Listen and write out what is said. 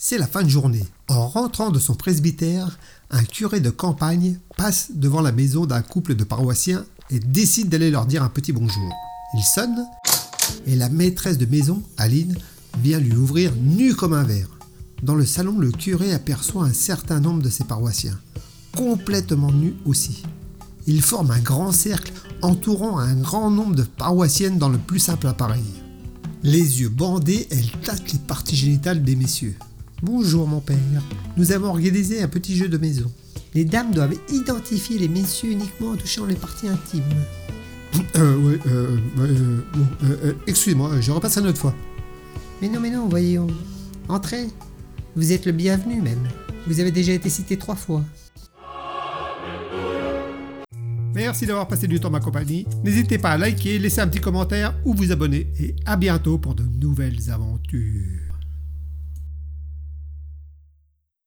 C'est la fin de journée. En rentrant de son presbytère, un curé de campagne passe devant la maison d'un couple de paroissiens et décide d'aller leur dire un petit bonjour. Il sonne et la maîtresse de maison, Aline, vient lui ouvrir nu comme un verre. Dans le salon, le curé aperçoit un certain nombre de ses paroissiens, complètement nus aussi. Ils forment un grand cercle entourant un grand nombre de paroissiennes dans le plus simple appareil. Les yeux bandés, elle tâte les parties génitales des messieurs. Bonjour mon père, nous avons organisé un petit jeu de maison. Les dames doivent identifier les messieurs uniquement en touchant les parties intimes. Euh, ouais, euh, euh, bon, euh, euh, excusez-moi, je repasse une autre fois. Mais non, mais non, voyons. Entrez. Vous êtes le bienvenu même. Vous avez déjà été cité trois fois. Merci d'avoir passé du temps ma compagnie. N'hésitez pas à liker, laisser un petit commentaire ou vous abonner. Et à bientôt pour de nouvelles aventures.